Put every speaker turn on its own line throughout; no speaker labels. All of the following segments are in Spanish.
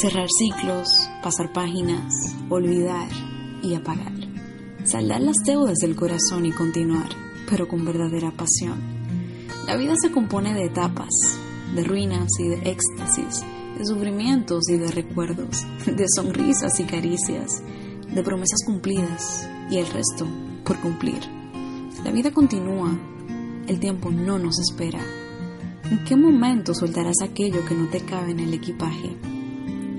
Cerrar ciclos, pasar páginas, olvidar y apagar. Saldar las deudas del corazón y continuar, pero con verdadera pasión. La vida se compone de etapas, de ruinas y de éxtasis, de sufrimientos y de recuerdos, de sonrisas y caricias, de promesas cumplidas y el resto por cumplir. La vida continúa, el tiempo no nos espera. ¿En qué momento soltarás aquello que no te cabe en el equipaje?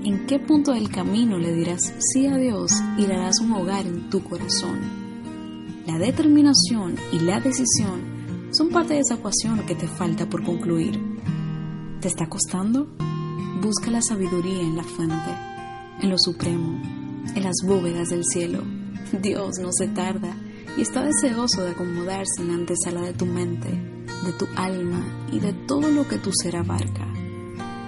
¿En qué punto del camino le dirás sí a Dios y le darás un hogar en tu corazón? La determinación y la decisión son parte de esa ecuación que te falta por concluir. ¿Te está costando? Busca la sabiduría en la fuente, en lo supremo, en las bóvedas del cielo. Dios no se tarda y está deseoso de acomodarse en la antesala de tu mente, de tu alma y de todo lo que tu ser abarca